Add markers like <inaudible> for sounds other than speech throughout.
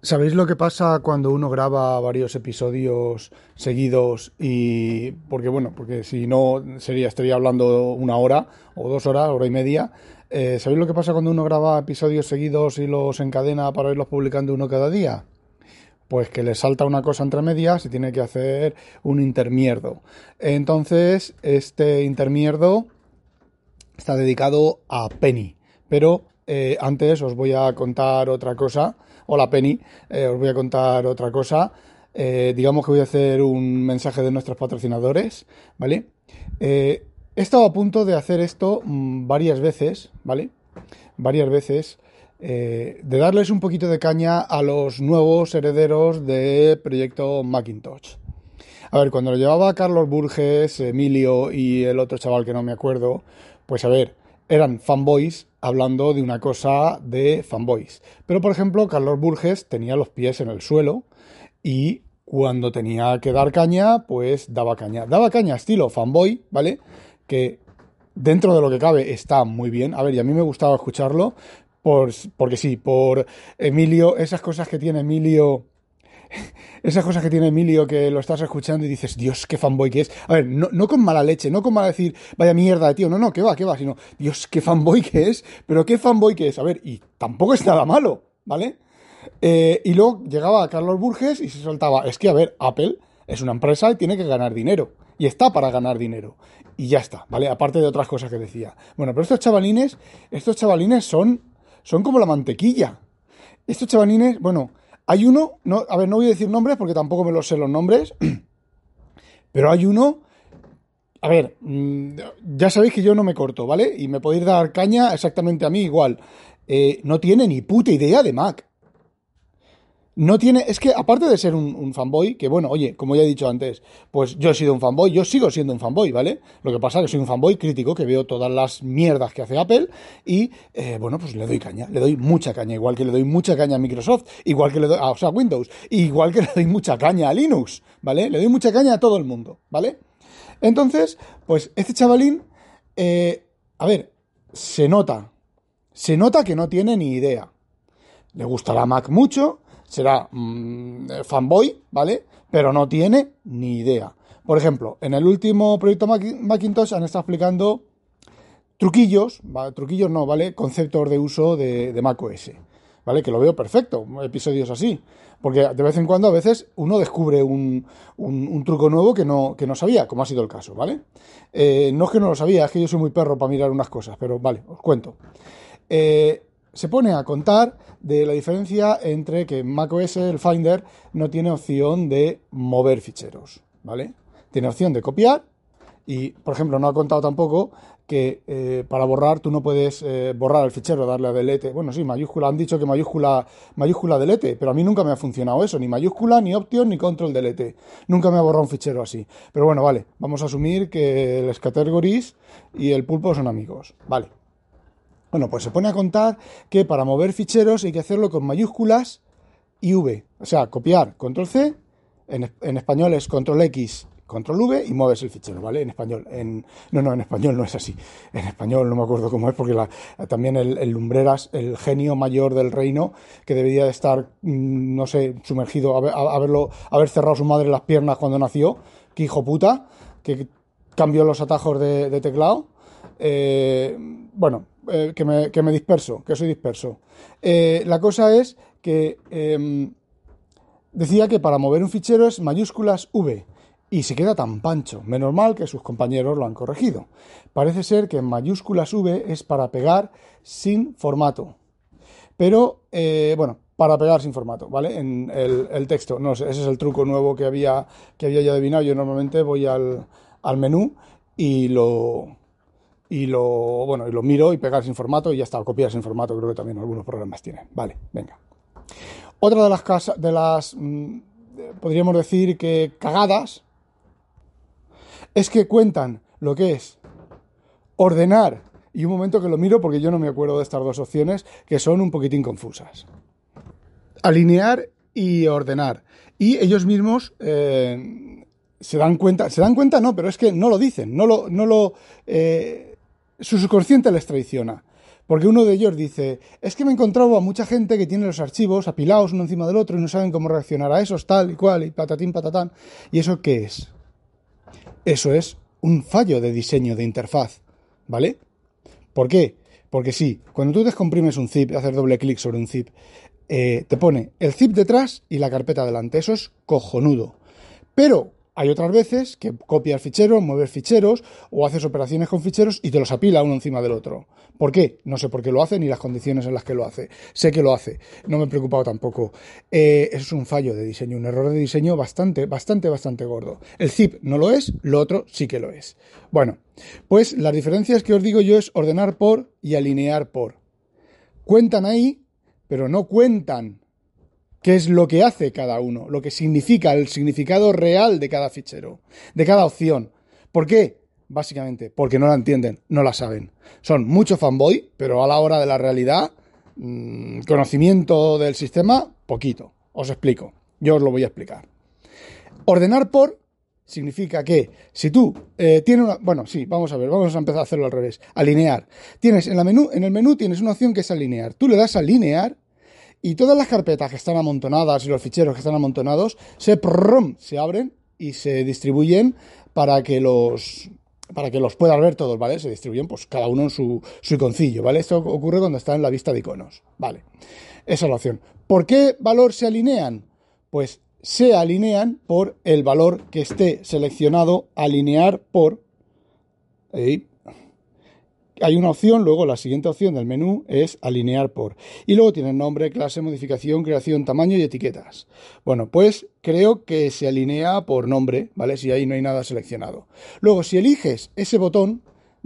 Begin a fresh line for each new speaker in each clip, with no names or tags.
¿Sabéis lo que pasa cuando uno graba varios episodios seguidos y porque bueno, porque si no sería estaría hablando una hora o dos horas, hora y media. Eh, ¿Sabéis lo que pasa cuando uno graba episodios seguidos y los encadena para irlos publicando uno cada día? Pues que le salta una cosa entre medias y tiene que hacer un intermierdo. Entonces, este intermierdo está dedicado a Penny. Pero eh, antes os voy a contar otra cosa Hola Penny, eh, os voy a contar otra cosa. Eh, digamos que voy a hacer un mensaje de nuestros patrocinadores, ¿vale? Eh, he estado a punto de hacer esto mm, varias veces, ¿vale? Varias veces. de darles un poquito de caña a los nuevos herederos de proyecto Macintosh. A ver, cuando lo llevaba Carlos Burges, Emilio y el otro chaval que no me acuerdo, pues a ver, eran fanboys hablando de una cosa de fanboys. Pero, por ejemplo, Carlos Burges tenía los pies en el suelo y cuando tenía que dar caña, pues daba caña. Daba caña estilo fanboy, ¿vale? Que dentro de lo que cabe está muy bien. A ver, y a mí me gustaba escucharlo, por, porque sí, por Emilio, esas cosas que tiene Emilio esas cosas que tiene Emilio que lo estás escuchando y dices, Dios, qué fanboy que es. A ver, no, con mala leche, no con mala decir, vaya mierda tío, no, no, que va, que va, sino, Dios, qué fanboy que es, pero qué fanboy que es. A ver, y tampoco es nada malo, ¿vale? Eh, y luego llegaba Carlos Burges y se soltaba, es que, a ver, Apple es una empresa y tiene que ganar dinero. Y está para ganar dinero. Y ya está, ¿vale? Aparte de otras cosas que decía. Bueno, pero estos chavalines, estos chavalines son, son como la mantequilla. Estos chavalines, bueno, hay uno, no, a ver, no voy a decir nombres porque tampoco me los sé los nombres, <clears throat> pero hay uno, a ver, mm, ya sabéis que yo no me corto, ¿vale? Y me podéis dar caña exactamente a mí igual. Eh, no tiene ni puta idea de Mac no tiene, es que aparte de ser un, fanboy, que bueno, oye, como ya he dicho antes, pues yo he sido un fanboy, yo sigo siendo un fanboy, ¿vale? Lo que pasa es que soy un fanboy crítico, que veo todas las mierdas que hace Apple y, eh, bueno, pues le doy caña, le doy mucha caña, igual que le doy mucha caña a Microsoft, igual que le doy, a, o sea, Windows, igual que le doy mucha caña a Linux, ¿vale? Le doy mucha caña a todo el mundo, ¿vale? Entonces, pues este chavalín, eh, a ver, se nota, se nota que no tiene ni idea. Le gusta la Mac mucho, será mm, fanboy, ¿vale? Pero no tiene ni idea. Por ejemplo, en el último proyecto Macintosh han estado explicando truquillos, truquillos no, ¿vale? Conceptos de uso de, de macOS, ¿vale? Que lo veo perfecto, episodios así. Porque de vez en cuando a veces uno descubre un, truco nuevo que no, que no sabía, como ha sido el caso, ¿vale? Eh, no es que no lo sabía, es que yo soy muy perro para mirar unas cosas, pero vale, os cuento. Eh, se pone a contar de la diferencia entre que macOS, el Finder, no tiene opción de mover ficheros, ¿vale? Tiene opción de copiar y, por ejemplo, no ha contado tampoco que eh, para borrar tú no puedes eh, borrar el fichero, darle a delete. Bueno, sí, mayúscula, han dicho que mayúscula, mayúscula delete, pero a mí nunca me ha funcionado eso, ni mayúscula, ni option, ni control delete. Nunca me ha borrado un fichero así. Pero bueno, vale, vamos a asumir que el categories y el pulpo son amigos. Vale. Bueno, pues se pone a contar que para mover ficheros hay que hacerlo con mayúsculas y V. O sea, copiar control C, en, español es control X, control V y mueves el fichero, ¿vale? En español. En, no, no, en español no es así. En español no me acuerdo cómo es, porque también el, Lumbreras, el genio mayor del reino, que debería de estar, mm, no sé, sumergido, haberlo, haber cerrado su madre las piernas cuando nació, que hijo puta, que cambió los atajos de, teclado. Eh, bueno, eh, que, me, disperso, que soy disperso. Eh, la cosa es que em, decía que para mover un fichero es mayúsculas V y se queda tan pancho. Menos mal que sus compañeros lo han corregido. Parece ser que mayúsculas V es para pegar sin formato. Pero, eh, bueno, para pegar sin formato, ¿vale? En el, texto. No ese es el truco nuevo que había, que había ya adivinado. Yo normalmente voy al, al menú y lo, y lo, bueno, y lo miro y pegar sin formato y ya está, copiar sin formato, creo que también algunos programas tienen. Vale, venga. Otra de las casas, de las, mm, podríamos decir que cagadas, es que cuentan lo que es ordenar, y un momento que lo miro porque yo no me acuerdo de estas dos opciones, que son un poquitín confusas. Alinear y ordenar. Y ellos mismos eh, se dan cuenta, se dan cuenta no, pero es que no lo dicen, no lo, no lo, eh, su subconsciente les traiciona. Porque uno de ellos dice, es que me he encontrado a mucha gente que tiene los archivos apilados uno encima del otro y no saben cómo reaccionar a esos, tal y cual, y patatín, patatán. ¿Y eso qué es? Eso es un fallo de diseño de interfaz, ¿vale? ¿Por qué? Porque sí, cuando tú descomprimes un zip, hacer doble clic sobre un zip, eh, te pone el zip detrás y la carpeta delante. Eso es cojonudo. Pero hay otras veces que copias ficheros, mueves ficheros o haces operaciones con ficheros y te los apila uno encima del otro. ¿Por qué? No sé por qué lo hace ni las condiciones en las que lo hace. Sé que lo hace. No me he preocupado tampoco. Eh, es un fallo de diseño, un error de diseño bastante, bastante, bastante gordo. El zip no lo es, lo otro sí que lo es. Bueno, pues las diferencias que os digo yo es ordenar por y alinear por. Cuentan ahí, pero no cuentan qué es lo que hace cada uno, lo que significa, el significado real de cada fichero, de cada opción. ¿Por qué? Básicamente, porque no la entienden, no la saben. Son mucho fanboy, pero a la hora de la realidad, mmm, conocimiento del sistema, poquito. Os explico. Yo os lo voy a explicar. Ordenar por significa que si tú eh, tienes una... Bueno, sí, vamos a ver, vamos a empezar a hacerlo al revés. Alinear. Tienes en, la menú, en el menú tienes una opción que es alinear. Tú le das a alinear y todas las carpetas que están amontonadas y los ficheros que están amontonados se, se abren y se distribuyen para que los para que los puedas ver todos, ¿vale? Se distribuyen pues cada uno en su, su iconcillo, ¿vale? Esto ocurre cuando está en la vista de iconos, ¿vale? Esa es la opción. ¿Por qué valor se alinean? Pues se alinean por el valor que esté seleccionado, alinear por... hay una opción, luego la siguiente opción del menú es alinear por. Y luego tiene nombre, clase, modificación, creación, tamaño y etiquetas. Bueno, pues creo que se alinea por nombre, ¿vale? Si ahí no hay nada seleccionado. Luego, si eliges ese botón,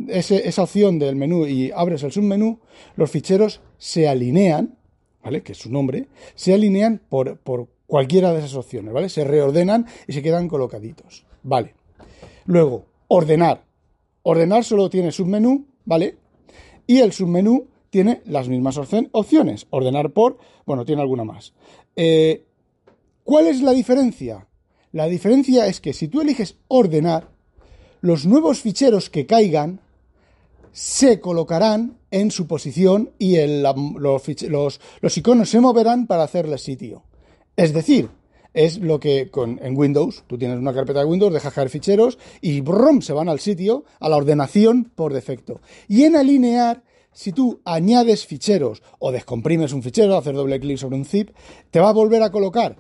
esa opción del menú y abres el submenú, los ficheros se alinean, ¿vale? Que es su nombre, se alinean por, por cualquiera de esas opciones, ¿vale? Se reordenan y se quedan colocaditos, ¿vale? Luego, ordenar. Ordenar solo tiene submenú ¿vale? Y el submenú tiene las mismas opciones. Ordenar por, bueno, tiene alguna más. Eh, ¿Cuál es la diferencia? La diferencia es que si tú eliges ordenar, los nuevos ficheros que caigan se colocarán en su posición y los, los, iconos se moverán para hacerle sitio. Es decir, es lo que con, en Windows, tú tienes una carpeta de Windows, dejas caer ficheros y brum, se van al sitio, a la ordenación por defecto. Y en alinear, si tú añades ficheros o descomprimes un fichero, hacer doble clic sobre un zip, te va a volver a colocar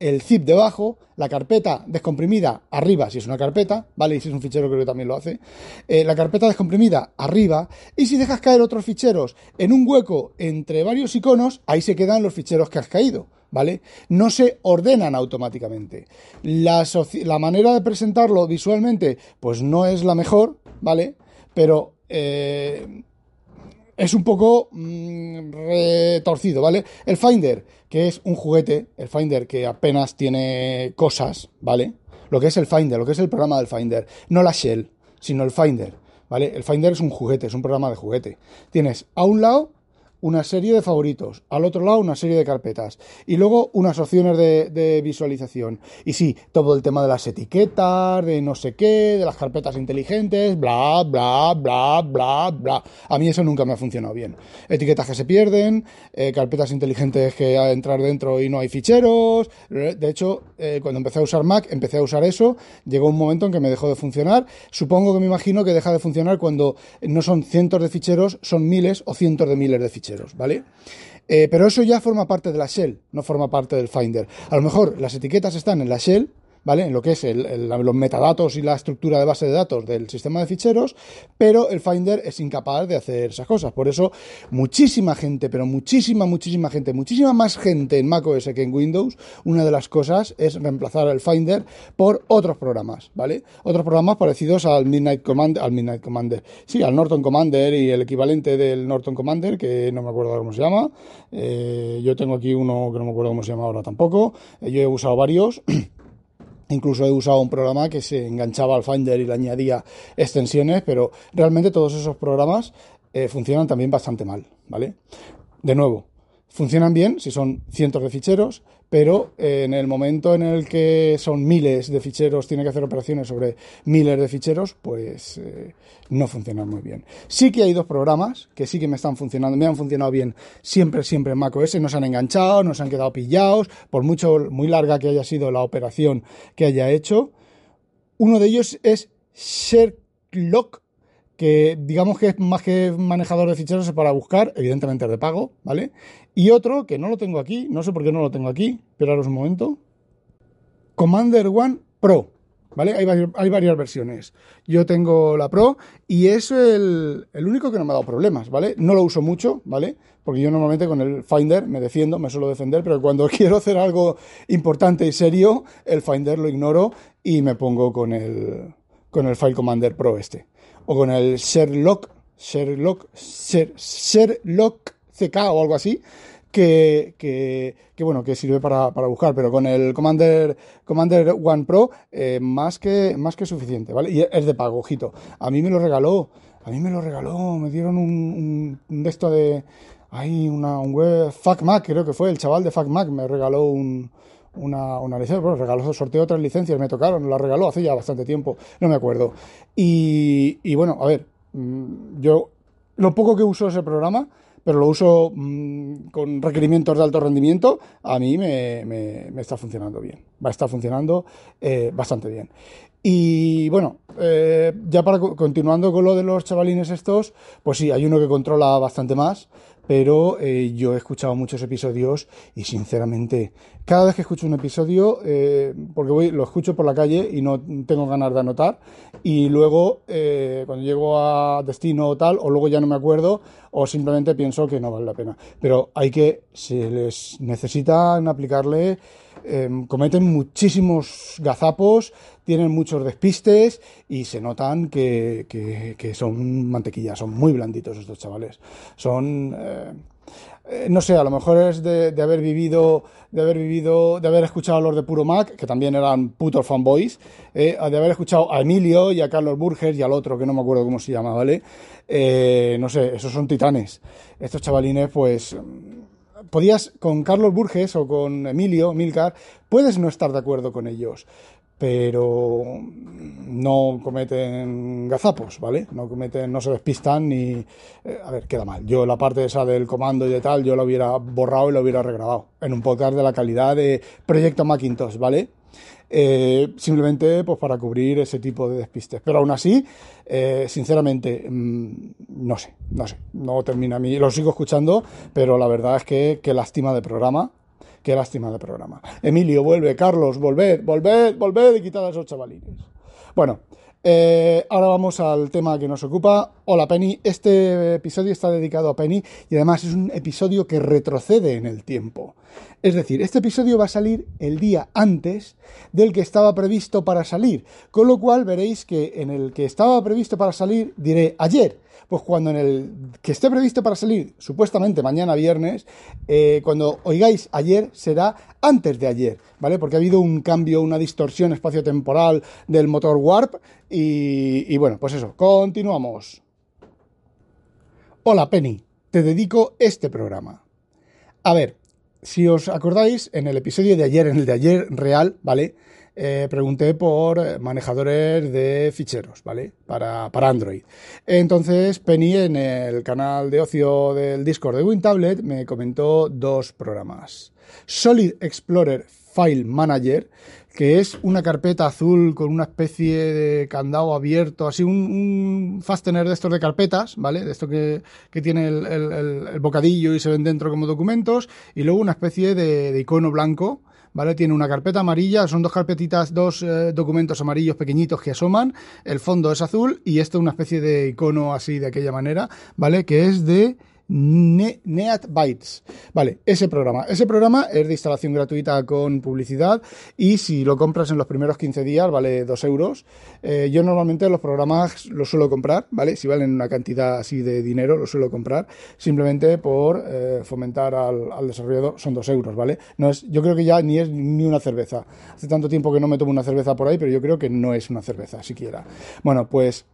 el zip debajo, la carpeta descomprimida arriba, si es una carpeta, ¿vale? Y si es un fichero creo que también lo hace, eh, la carpeta descomprimida arriba, y si dejas caer otros ficheros en un hueco entre varios iconos, ahí se quedan los ficheros que has caído. ¿Vale? No se ordenan automáticamente. La, manera de presentarlo visualmente, pues no es la mejor, ¿vale? Pero eh, es un poco mm, retorcido, ¿vale? El Finder, que es un juguete, el Finder que apenas tiene cosas, ¿vale? Lo que es el Finder, lo que es el programa del Finder, no la Shell, sino el Finder, ¿vale? El Finder es un juguete, es un programa de juguete. Tienes a un lado una serie de favoritos, al otro lado una serie de carpetas y luego unas opciones de, visualización. Y sí, todo el tema de las etiquetas, de no sé qué, de las carpetas inteligentes, bla, bla, bla, bla, bla. A mí eso nunca me ha funcionado bien. Etiquetas que se pierden, eh, carpetas inteligentes que a entrar dentro y no hay ficheros. De hecho, eh, cuando empecé a usar Mac, empecé a usar eso, llegó un momento en que me dejó de funcionar. Supongo que me imagino que deja de funcionar cuando no son cientos de ficheros, son miles o cientos de miles de ficheros. ¿Vale? Eh, pero eso ya forma parte de la shell, no forma parte del Finder. A lo mejor las etiquetas están en la shell, ¿vale? En lo que es los metadatos y la estructura de base de datos del sistema de ficheros, pero el Finder es incapaz de hacer esas cosas. Por eso, muchísima gente, pero muchísima, muchísima gente, muchísima más gente en macOS que en Windows, una de las cosas es reemplazar el Finder por otros programas, ¿vale? Otros programas parecidos al Midnight Commander, al Midnight Commander, sí, al Norton Commander y el equivalente del Norton Commander, que no me acuerdo cómo se llama. Eh, yo tengo aquí uno que no me acuerdo cómo se llama ahora tampoco. Eh, yo he usado varios. <clears throat> Incluso he usado un programa que se enganchaba al Finder y le añadía extensiones, pero realmente todos esos programas eh, funcionan también bastante mal, ¿vale? De nuevo, funcionan bien si son cientos de ficheros, pero en el momento en el que son miles de ficheros, tiene que hacer operaciones sobre miles de ficheros, pues eh, no funcionan muy bien. Sí que hay dos programas que sí que me están funcionando, me han funcionado bien siempre, siempre en macOS, no se han enganchado, no se han quedado pillados, por mucho, muy larga que haya sido la operación que haya hecho. Uno de ellos es Sherlock, que digamos que es más que manejador de ficheros es para buscar, evidentemente es de pago, ¿vale? Y otro que no lo tengo aquí, no sé por qué no lo tengo aquí, esperaros un momento. Commander One Pro, ¿vale? Hay, hay varias versiones. Yo tengo la Pro y es el, el, único que no me ha dado problemas, ¿vale? No lo uso mucho, ¿vale? Porque yo normalmente con el Finder me defiendo, me suelo defender, pero cuando <laughs> quiero hacer algo importante y serio, el Finder lo ignoro y me pongo con el, con el File Commander Pro este o con el Sherlock, Sherlock, Sherlock CK o algo así, que, que, que, bueno, que sirve para, para, buscar, pero con el Commander, Commander One Pro, eh, más, que, más que suficiente, ¿vale? Y es de pago, ojito. A mí me lo regaló, a mí me lo regaló, me dieron un, un, de esto de, hay una, un web, FacMac, creo que fue, el chaval de FacMac me regaló un, una, una licencia, bueno, regaló, sorteó otras licencias, me tocaron, la regaló hace ya bastante tiempo, no me acuerdo. Y, y bueno, a ver, mm, yo lo poco que uso ese programa, pero lo uso mmm, con requerimientos de alto rendimiento, a mí me, me, me está funcionando bien, va a estar funcionando eh, bastante bien. Y bueno, eh, ya para continuando con lo de los chavalines estos, pues sí, hay uno que controla bastante más, pero eh, yo he escuchado muchos episodios y sinceramente cada vez que escucho un episodio, eh, porque voy, lo escucho por la calle y no tengo ganas de anotar, y luego eh, cuando llego a destino o tal, o luego ya no me acuerdo, o simplemente pienso que no vale la pena. Pero hay que, se les necesitan aplicarle, eh, cometen muchísimos gazapos, tienen muchos despistes y se notan que, que, son mantequilla, son muy blanditos estos chavales. Son eh, eh, no sé, a lo mejor es de, de, haber vivido, de haber vivido, de haber escuchado a los de Puro Mac, que también eran putos fanboys, eh, de haber escuchado a Emilio y a Carlos Burgers y al otro, que no me acuerdo cómo se llama, ¿vale? No sé, esos son titanes. Estos chavalines, pues, podías, con Carlos Burges o con Emilio, Milcar, puedes no estar de acuerdo con ellos, pero no cometen gazapos, ¿vale? No cometen, no se despistan ni... Eh, a ver, queda mal. Yo la parte esa del comando y de tal, yo la hubiera borrado y la hubiera regrabado en un podcast de la calidad de Proyecto Macintosh, ¿vale? Eh, simplemente pues para cubrir ese tipo de despistes. Pero aún así, eh, sinceramente, mmm, no sé, no sé, no termina a mí, lo sigo escuchando, pero la verdad es que, que lástima de programa, Qué lástima de programa. Emilio, vuelve. Carlos, volved, volved, volved y quitad a esos chavalines. Bueno, eh, ahora vamos al tema que nos ocupa. Hola Penny, este episodio está dedicado a Penny y además es un episodio que retrocede en el tiempo. Es decir, este episodio va a salir el día antes del que estaba previsto para salir, con lo cual veréis que en el que estaba previsto para salir diré ayer pues cuando en el que esté previsto para salir, supuestamente mañana viernes, eh, cuando oigáis ayer será antes de ayer, ¿vale? Porque ha habido un cambio, una distorsión espaciotemporal del motor Warp y, y bueno, pues eso, continuamos. Hola Penny, te dedico este programa. A ver, si os acordáis, en el episodio de ayer, en el de ayer real, ¿vale? Eh, pregunté por manejadores de ficheros, ¿vale? Para, para, Android. Entonces, Penny en el canal de ocio del Discord de WinTablet me comentó dos programas. Solid Explorer File Manager, que es una carpeta azul con una especie de candado abierto, así un, un fastener de estos de carpetas, ¿vale? De esto que, que tiene el, el, el, bocadillo y se ven dentro como documentos, y luego una especie de, de icono blanco ¿vale? Tiene una carpeta amarilla, son dos carpetitas, dos eh, documentos amarillos pequeñitos que asoman, el fondo es azul y esto es una especie de icono así de aquella manera, ¿vale? Que es de ne NeatBytes. Vale, ese programa. Ese programa es de instalación gratuita con publicidad y si lo compras en los primeros 15 días vale 2 euros. Eh, yo normalmente los programas los suelo comprar, ¿vale? Si valen una cantidad así de dinero, los suelo comprar simplemente por eh, fomentar al, al, desarrollador. Son 2 euros, ¿vale? No es, yo creo que ya ni es ni una cerveza. Hace tanto tiempo que no me tomo una cerveza por ahí, pero yo creo que no es una cerveza siquiera. Bueno, pues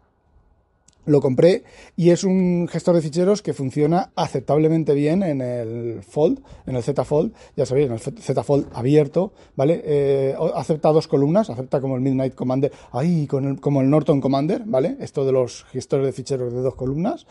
lo compré y es un gestor de ficheros que funciona aceptablemente bien en el Fold, en el Z Fold, ya sabéis, en el Z Fold abierto, ¿vale? Eh, acepta dos columnas, acepta como el Midnight Commander, ahí, con el, como el Norton Commander, ¿vale? Esto de los gestores de ficheros de dos columnas.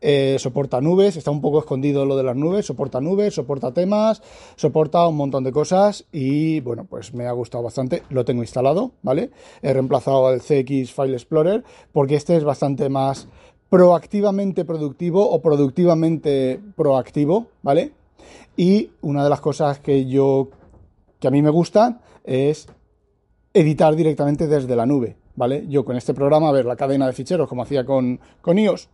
Eh, soporta nubes, está un poco escondido lo de las nubes, soporta nubes, soporta temas, soporta un montón de cosas y bueno, pues me ha gustado bastante, lo tengo instalado, ¿vale? He reemplazado al CX File Explorer porque este es bastante más proactivamente productivo o productivamente proactivo, ¿vale? Y una de las cosas que yo, que a mí me gusta es editar directamente desde la nube, ¿vale? Yo con este programa, a ver, la cadena de ficheros, como hacía con, con iOS,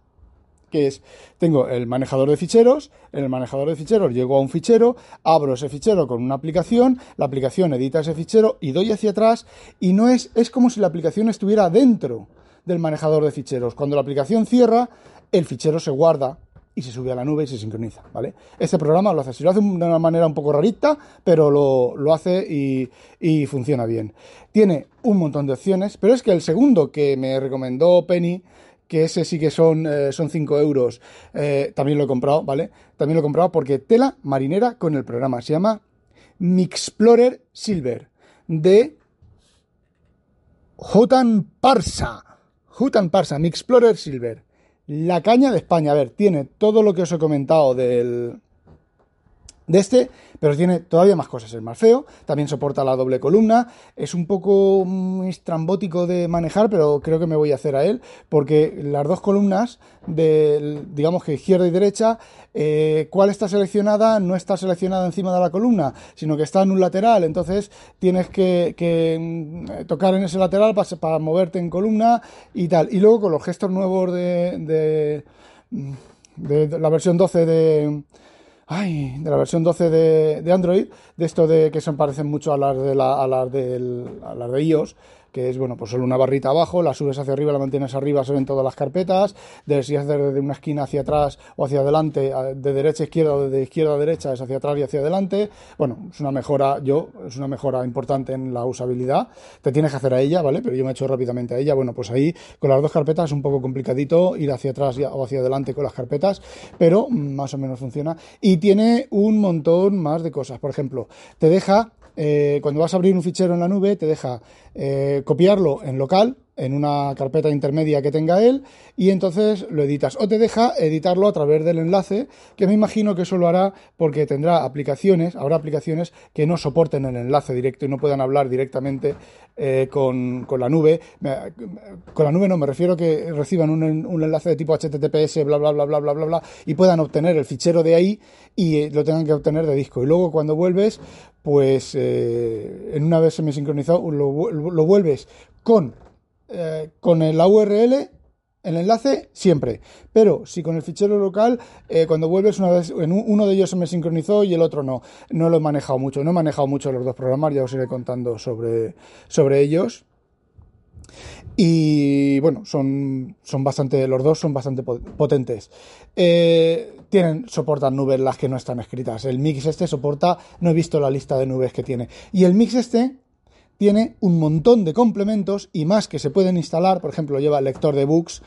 que es, tengo el manejador de ficheros, en el manejador de ficheros llego a un fichero, abro ese fichero con una aplicación, la aplicación edita ese fichero y doy hacia atrás y no es, es como si la aplicación estuviera dentro del manejador de ficheros. Cuando la aplicación cierra, el fichero se guarda y se sube a la nube y se sincroniza, ¿vale? Este programa lo hace así, lo hace de una manera un poco rarita, pero lo, hace y, funciona bien. Tiene un montón de opciones, pero es que el segundo que me recomendó Penny, que ese sí que son, eh, son 5 euros, eh, también lo he comprado, ¿vale? También lo he comprado porque tela marinera con el programa, se llama Mixplorer Silver, de Jotan Parsa. Hutan Parsa, Mi Explorer Silver. La caña de España, a ver, tiene todo lo que os he comentado del, de este, pero tiene todavía más cosas. Es más feo, también soporta la doble columna, es un poco mm, estrambótico de manejar, pero creo que me voy a hacer a él, porque las dos columnas, de, digamos que izquierda y derecha, eh, cuál está seleccionada no está seleccionada encima de la columna, sino que está en un lateral, entonces tienes que, mm, tocar en ese lateral para, moverte en columna y tal. Y luego con los gestos nuevos de, de, de la versión 12 de ay, de la versión 12 de, de, Android, de esto de que se parecen mucho a las de, la, a las del, a las de iOS, que es, bueno, pues solo una barrita abajo, la subes hacia arriba, la mantienes arriba, se ven todas las carpetas, si es desde una esquina hacia atrás o hacia adelante, de derecha a izquierda o de izquierda a derecha, es hacia atrás y hacia adelante. Bueno, es una mejora, yo, es una mejora importante en la usabilidad. Te tienes que hacer a ella, ¿vale? Pero yo me he hecho rápidamente a ella. Bueno, pues ahí con las dos carpetas es un poco complicadito ir hacia atrás o hacia adelante con las carpetas, pero más o menos funciona. Y tiene un montón más de cosas. Por ejemplo, te deja eh, cuando vas a abrir un fichero en la nube, te deja eh, copiarlo en local, en una carpeta intermedia que tenga él, y entonces lo editas. O te deja editarlo a través del enlace, que me imagino que eso lo hará porque tendrá aplicaciones, habrá aplicaciones que no soporten el enlace directo y no puedan hablar directamente eh, con, la nube. Con la nube no, me refiero que reciban un, un, enlace de tipo HTTPS, bla, bla, bla, bla, bla, bla, bla, y puedan obtener el fichero de ahí y lo tengan que obtener de disco. Y luego cuando vuelves, pues eh, en una vez se me sincronizó, lo, lo vuelves con, eh, con la URL el enlace siempre, pero si con el fichero local, eh, cuando vuelves una vez, en uno de ellos se me sincronizó y el otro no, no lo he manejado mucho, no he manejado mucho los dos programas, ya os iré contando sobre, sobre ellos. Y bueno, son, son bastante, los dos son bastante potentes. Eh, tienen, soportan nubes las que no están escritas. El mix este soporta, no he visto la lista de nubes que tiene. Y el mix este tiene un montón de complementos y más que se pueden instalar. Por ejemplo, lleva lector de books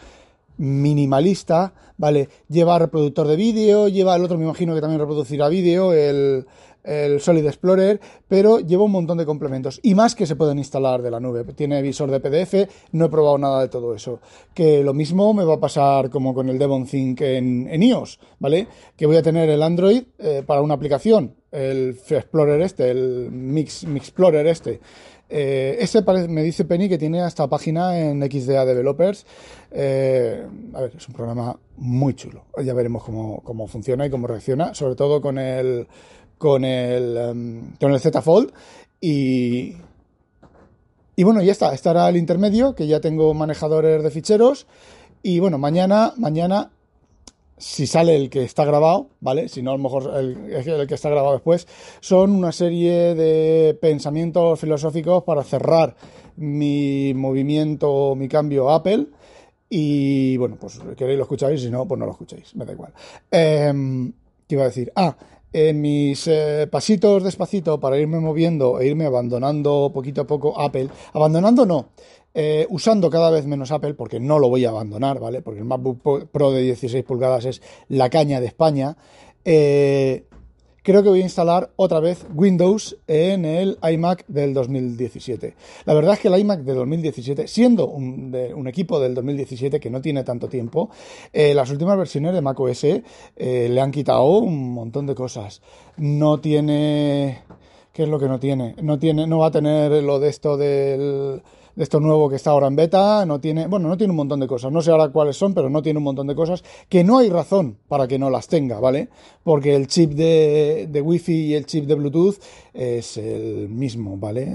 minimalista, ¿vale? Lleva reproductor de vídeo, lleva el otro, me imagino que también reproducirá vídeo, el, el Solid Explorer, pero lleva un montón de complementos y más que se pueden instalar de la nube. Tiene visor de PDF, no he probado nada de todo eso. Que lo mismo me va a pasar como con el Devon Think en, iOS, ¿vale? Que voy a tener el Android eh, para una aplicación, el Explorer este, el Mix, Explorer este. Eh, ese me dice Penny que tiene hasta página en XDA Developers. Eh, a ver, es un programa muy chulo. Ya veremos cómo, cómo funciona y cómo reacciona, sobre todo con el con el, em, con el Z Fold y, y bueno, ya está, estará el intermedio, que ya tengo manejadores de ficheros y bueno, mañana, mañana si sale el que está grabado, ¿vale? Si no, a lo mejor el, el, que está grabado después, son una serie de pensamientos filosóficos para cerrar mi movimiento, mi cambio Apple. Y bueno, pues queréis lo escucháis, si no, pues no lo escucháis, me da igual. Eh, ¿Qué iba a decir? Ah, en mis eh, pasitos despacito para irme moviendo e irme abandonando poquito a poco Apple, abandonando no, eh, usando cada vez menos Apple, porque no lo voy a abandonar, ¿vale? Porque el MacBook Pro de 16 pulgadas es la caña de España. Eh, creo que voy a instalar otra vez Windows en el iMac del 2017. La verdad es que el iMac de 2017, siendo un, equipo del 2017 que no tiene tanto tiempo, eh, las últimas versiones de macOS eh, le han quitado un montón de cosas. No tiene... ¿Qué es lo que no tiene? No tiene, no va a tener lo de esto del de esto nuevo que está ahora en beta, no tiene, bueno, no tiene un montón de cosas, no sé ahora cuáles son, pero no tiene un montón de cosas que no hay razón para que no las tenga, ¿vale? Porque el chip de, de Wi-Fi y el chip de Bluetooth es el mismo, ¿vale?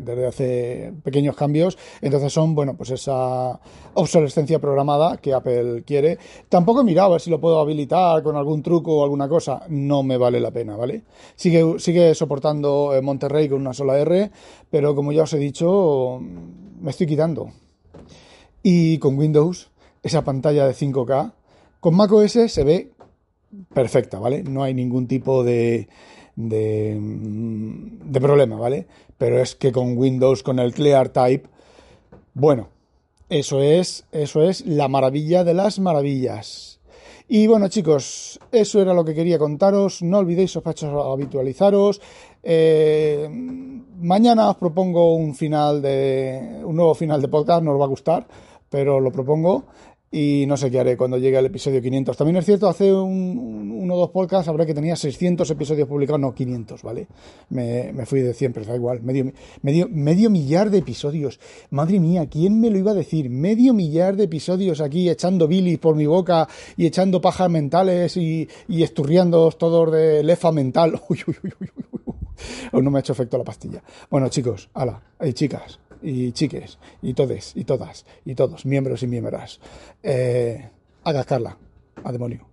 Desde hace pequeños cambios, entonces son, bueno, pues esa obsolescencia programada que Apple quiere. Tampoco he mirado a ver si lo puedo habilitar con algún truco o alguna cosa, no me vale la pena, ¿vale? Sigue, sigue soportando eh, Monterrey con una sola R, pero como ya os he dicho, me estoy quitando. Y con Windows, esa pantalla de 5K, con macOS se ve perfecta, ¿vale? No hay ningún tipo de, de, de problema, ¿vale? Pero es que con Windows, con el Clear Type, bueno, eso es, eso es la maravilla de las maravillas. Y bueno, chicos, eso era lo que quería contaros. No olvidéis, sospechos, habitualizaros. Eh, mañana os propongo un final de. un nuevo final de podcast, no os va a gustar, pero lo propongo y no sé qué haré cuando llegue el episodio 500. También es cierto, hace un, uno o dos podcasts habrá que tenía 600 episodios publicados, no 500, ¿vale? Me, fui de 100, pero da igual, medio, medio, millar de episodios. Madre mía, ¿quién me lo iba a decir? Medio millar de episodios aquí echando bilis por mi boca y echando pajas mentales y, y todos de lefa mental. <laughs> Uy, uy, uy, uy, uy. <laughs> Aún no me ha hecho efecto la pastilla. Bueno, chicos, ala, hay chicas y chiques, y todes, y todas, y todos, miembros y miembros. Eh, a cascarla, a demonio.